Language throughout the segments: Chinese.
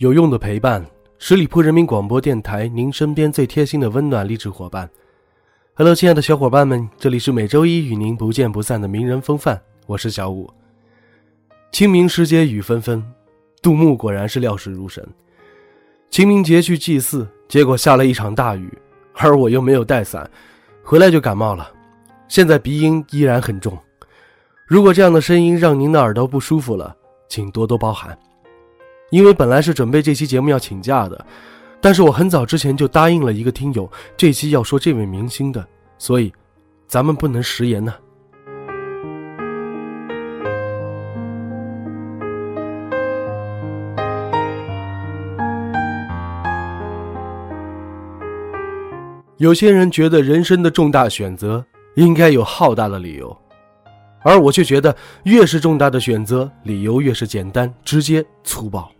有用的陪伴，十里铺人民广播电台，您身边最贴心的温暖励志伙伴。Hello，亲爱的小伙伴们，这里是每周一与您不见不散的名人风范，我是小五。清明时节雨纷纷，杜牧果然是料事如神。清明节去祭祀，结果下了一场大雨，而我又没有带伞，回来就感冒了，现在鼻音依然很重。如果这样的声音让您的耳朵不舒服了，请多多包涵。因为本来是准备这期节目要请假的，但是我很早之前就答应了一个听友，这期要说这位明星的，所以，咱们不能食言呢。有些人觉得人生的重大选择应该有浩大的理由，而我却觉得越是重大的选择，理由越是简单、直接、粗暴。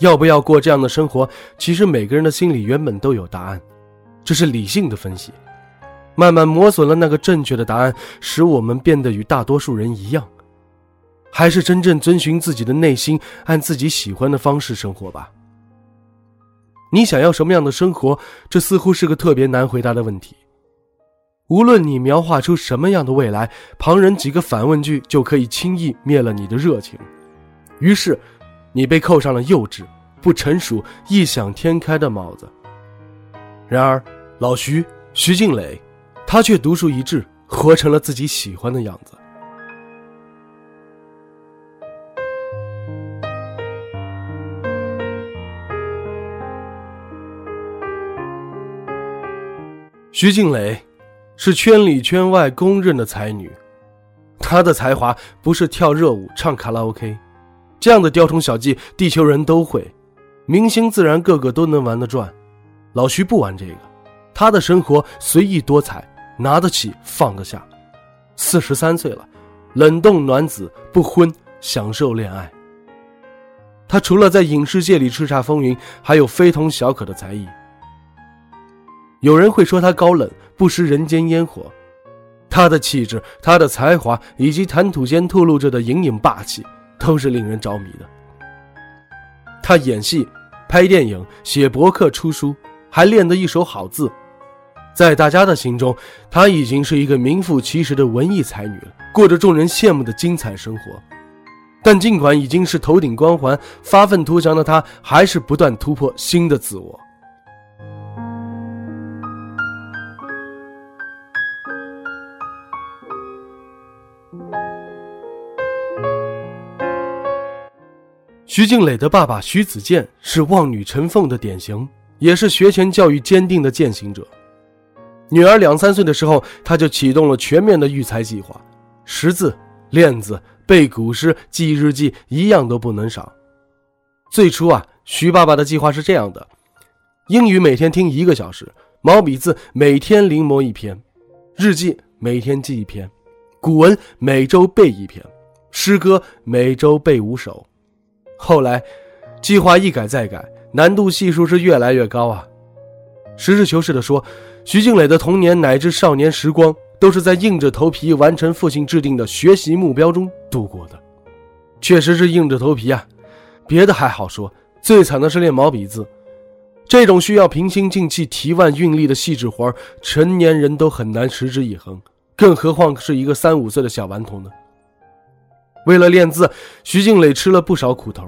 要不要过这样的生活？其实每个人的心里原本都有答案，这是理性的分析，慢慢磨损了那个正确的答案，使我们变得与大多数人一样。还是真正遵循自己的内心，按自己喜欢的方式生活吧。你想要什么样的生活？这似乎是个特别难回答的问题。无论你描画出什么样的未来，旁人几个反问句就可以轻易灭了你的热情。于是。你被扣上了幼稚、不成熟、异想天开的帽子。然而，老徐徐静蕾，他却独树一帜，活成了自己喜欢的样子。徐静蕾是圈里圈外公认的才女，她的才华不是跳热舞、唱卡拉 OK。这样的雕虫小技，地球人都会，明星自然个个都能玩得转。老徐不玩这个，他的生活随意多彩，拿得起放得下。四十三岁了，冷冻卵子，不婚，享受恋爱。他除了在影视界里叱咤风云，还有非同小可的才艺。有人会说他高冷，不食人间烟火，他的气质、他的才华以及谈吐间透露着的隐隐霸气。都是令人着迷的。他演戏、拍电影、写博客、出书，还练得一手好字，在大家的心中，她已经是一个名副其实的文艺才女了，过着众人羡慕的精彩生活。但尽管已经是头顶光环、发愤图强的她，还是不断突破新的自我。徐静蕾的爸爸徐子健是望女成凤的典型，也是学前教育坚定的践行者。女儿两三岁的时候，他就启动了全面的育才计划，识字、练字、背古诗、记日记，一样都不能少。最初啊，徐爸爸的计划是这样的：英语每天听一个小时，毛笔字每天临摹一篇，日记每天记一篇，古文每周背一篇，诗歌每周背五首。后来，计划一改再改，难度系数是越来越高啊。实事求是的说，徐静蕾的童年乃至少年时光，都是在硬着头皮完成父亲制定的学习目标中度过的。确实是硬着头皮啊，别的还好说，最惨的是练毛笔字，这种需要平心静气、提腕运力的细致活成年人都很难持之以恒，更何况是一个三五岁的小顽童呢？为了练字，徐静蕾吃了不少苦头。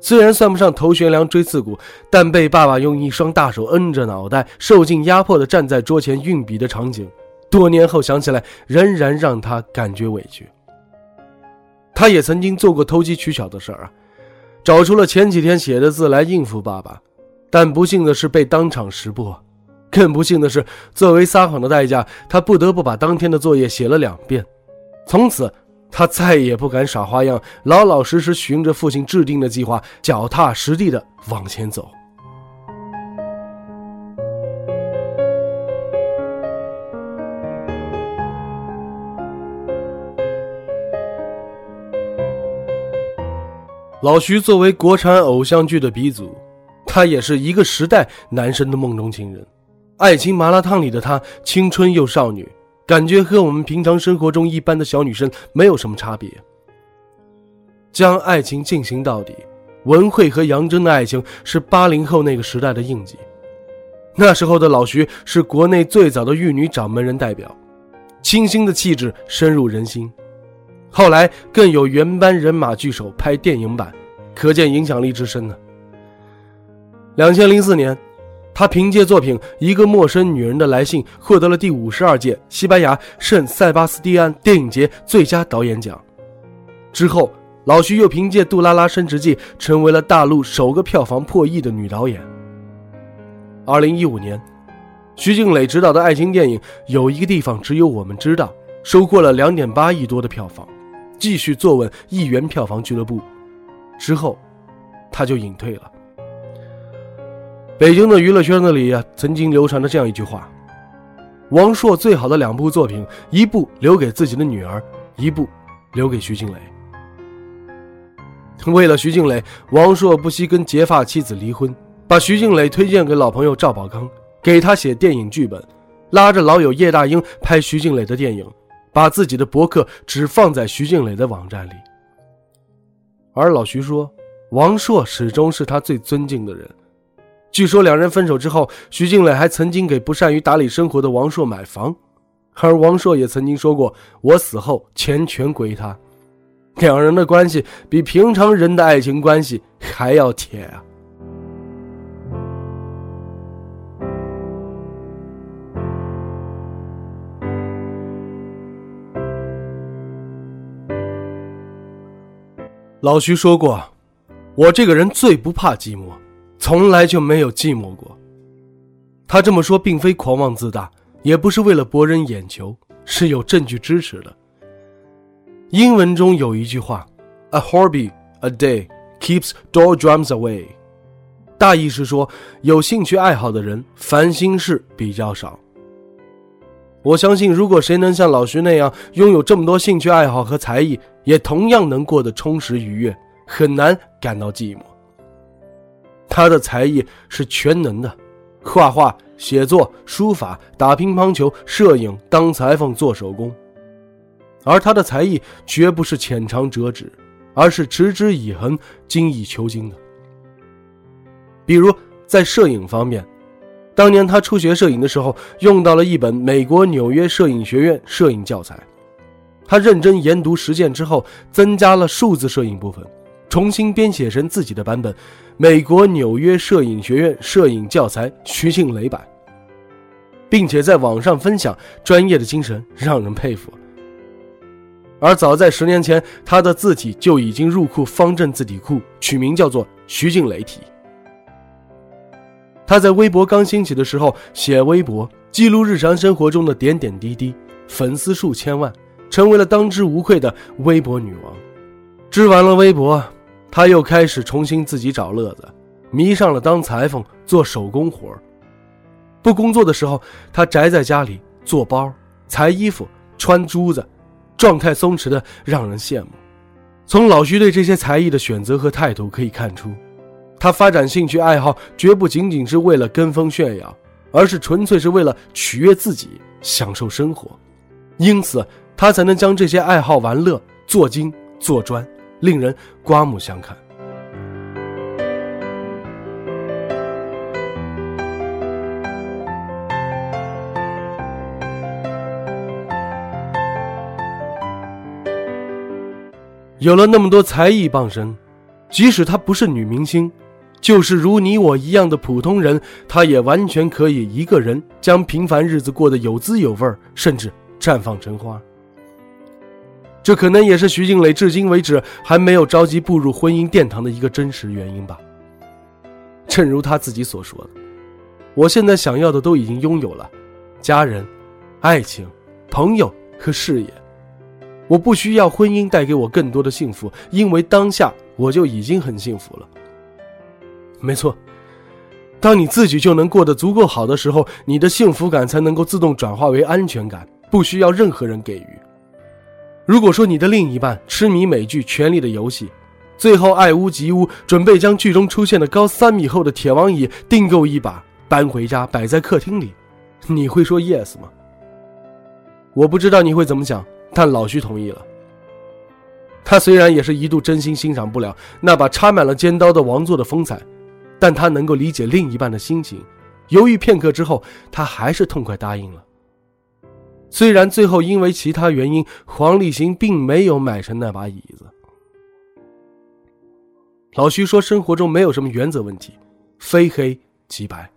虽然算不上头悬梁锥刺股，但被爸爸用一双大手摁着脑袋，受尽压迫的站在桌前运笔的场景，多年后想起来，仍然让他感觉委屈。他也曾经做过投机取巧的事儿啊，找出了前几天写的字来应付爸爸，但不幸的是被当场识破。更不幸的是，作为撒谎的代价，他不得不把当天的作业写了两遍。从此。他再也不敢耍花样，老老实实循着父亲制定的计划，脚踏实地的往前走。老徐作为国产偶像剧的鼻祖，他也是一个时代男生的梦中情人。爱情麻辣烫里的他，青春又少女，感觉和我们平常生活中一般的小女生没有什么差别。将爱情进行到底，文慧和杨真的爱情是八零后那个时代的印记。那时候的老徐是国内最早的玉女掌门人代表，清新的气质深入人心。后来更有原班人马聚首拍电影版，可见影响力之深呢。两千零四年，他凭借作品《一个陌生女人的来信》获得了第五十二届西班牙圣塞巴斯蒂安电影节最佳导演奖。之后，老徐又凭借《杜拉拉升职记》成为了大陆首个票房破亿的女导演。二零一五年，徐静蕾执导的爱情电影《有一个地方只有我们知道》收获了两点八亿多的票房。继续坐稳亿元票房俱乐部，之后，他就隐退了。北京的娱乐圈子里啊，曾经流传着这样一句话：王朔最好的两部作品，一部留给自己的女儿，一部留给徐静蕾。为了徐静蕾，王朔不惜跟结发妻子离婚，把徐静蕾推荐给老朋友赵宝刚，给他写电影剧本，拉着老友叶大鹰拍徐静蕾的电影。把自己的博客只放在徐静蕾的网站里，而老徐说，王朔始终是他最尊敬的人。据说两人分手之后，徐静蕾还曾经给不善于打理生活的王朔买房，而王朔也曾经说过：“我死后钱全归他。”两人的关系比平常人的爱情关系还要铁啊！老徐说过：“我这个人最不怕寂寞，从来就没有寂寞过。”他这么说并非狂妄自大，也不是为了博人眼球，是有证据支持的。英文中有一句话：“A hobby a day keeps door drums away。”大意是说，有兴趣爱好的人烦心事比较少。我相信，如果谁能像老徐那样拥有这么多兴趣爱好和才艺，也同样能过得充实愉悦，很难感到寂寞。他的才艺是全能的，画画、写作、书法、打乒乓球、摄影、当裁缝、做手工。而他的才艺绝不是浅尝辄止，而是持之以恒、精益求精的。比如在摄影方面。当年他初学摄影的时候，用到了一本美国纽约摄影学院摄影教材。他认真研读实践之后，增加了数字摄影部分，重新编写成自己的版本——《美国纽约摄影学院摄影教材徐静蕾版》，并且在网上分享，专业的精神让人佩服。而早在十年前，他的字体就已经入库方正字体库，取名叫做徐静蕾体。他在微博刚兴起的时候写微博，记录日常生活中的点点滴滴，粉丝数千万，成为了当之无愧的微博女王。织完了微博，他又开始重新自己找乐子，迷上了当裁缝做手工活不工作的时候，他宅在家里做包、裁衣服、穿珠子，状态松弛的让人羡慕。从老徐对这些才艺的选择和态度可以看出。他发展兴趣爱好绝不仅仅是为了跟风炫耀，而是纯粹是为了取悦自己，享受生活，因此他才能将这些爱好玩乐做精做专，令人刮目相看。有了那么多才艺傍身，即使她不是女明星。就是如你我一样的普通人，她也完全可以一个人将平凡日子过得有滋有味甚至绽放成花。这可能也是徐静蕾至今为止还没有着急步入婚姻殿堂的一个真实原因吧。正如他自己所说的：“我现在想要的都已经拥有了，家人、爱情、朋友和事业，我不需要婚姻带给我更多的幸福，因为当下我就已经很幸福了。没错，当你自己就能过得足够好的时候，你的幸福感才能够自动转化为安全感，不需要任何人给予。如果说你的另一半痴迷美剧《权力的游戏》，最后爱屋及乌，准备将剧中出现的高三米厚的铁王椅订购一把，搬回家摆在客厅里，你会说 yes 吗？我不知道你会怎么想。但老徐同意了。他虽然也是一度真心欣赏不了那把插满了尖刀的王座的风采，但他能够理解另一半的心情。犹豫片刻之后，他还是痛快答应了。虽然最后因为其他原因，黄立行并没有买成那把椅子。老徐说：“生活中没有什么原则问题，非黑即白。”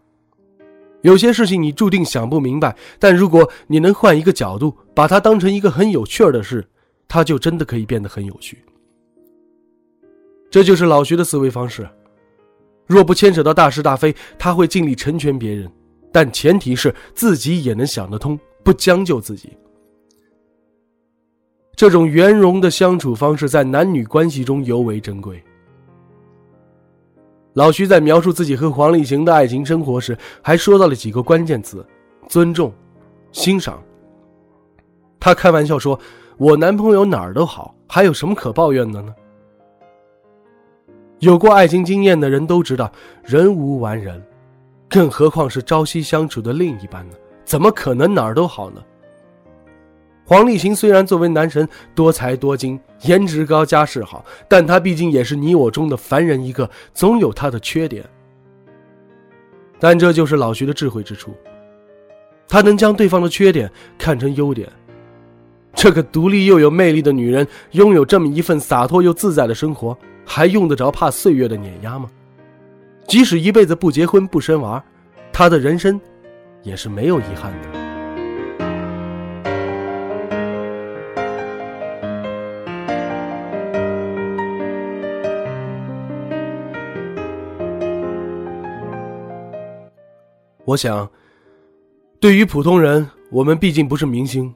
有些事情你注定想不明白，但如果你能换一个角度，把它当成一个很有趣儿的事，它就真的可以变得很有趣。这就是老徐的思维方式。若不牵扯到大是大非，他会尽力成全别人，但前提是自己也能想得通，不将就自己。这种圆融的相处方式，在男女关系中尤为珍贵。老徐在描述自己和黄立行的爱情生活时，还说到了几个关键词：尊重、欣赏。他开玩笑说：“我男朋友哪儿都好，还有什么可抱怨的呢？”有过爱情经验的人都知道，人无完人，更何况是朝夕相处的另一半呢？怎么可能哪儿都好呢？黄立行虽然作为男神多才多精、颜值高、家世好，但他毕竟也是你我中的凡人一个，总有他的缺点。但这就是老徐的智慧之处，他能将对方的缺点看成优点。这个独立又有魅力的女人，拥有这么一份洒脱又自在的生活，还用得着怕岁月的碾压吗？即使一辈子不结婚不生娃，她的人生也是没有遗憾的。我想，对于普通人，我们毕竟不是明星，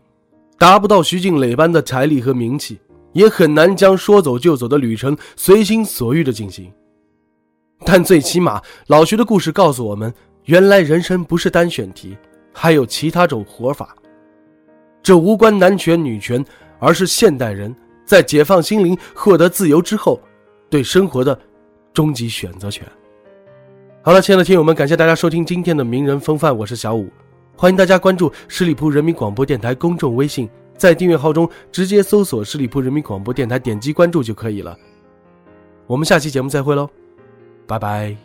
达不到徐静蕾般的财力和名气，也很难将说走就走的旅程随心所欲的进行。但最起码，老徐的故事告诉我们，原来人生不是单选题，还有其他种活法。这无关男权女权，而是现代人在解放心灵、获得自由之后，对生活的终极选择权。好了，亲爱的听友们，感谢大家收听今天的名人风范，我是小五，欢迎大家关注十里铺人民广播电台公众微信，在订阅号中直接搜索十里铺人民广播电台，点击关注就可以了。我们下期节目再会喽，拜拜。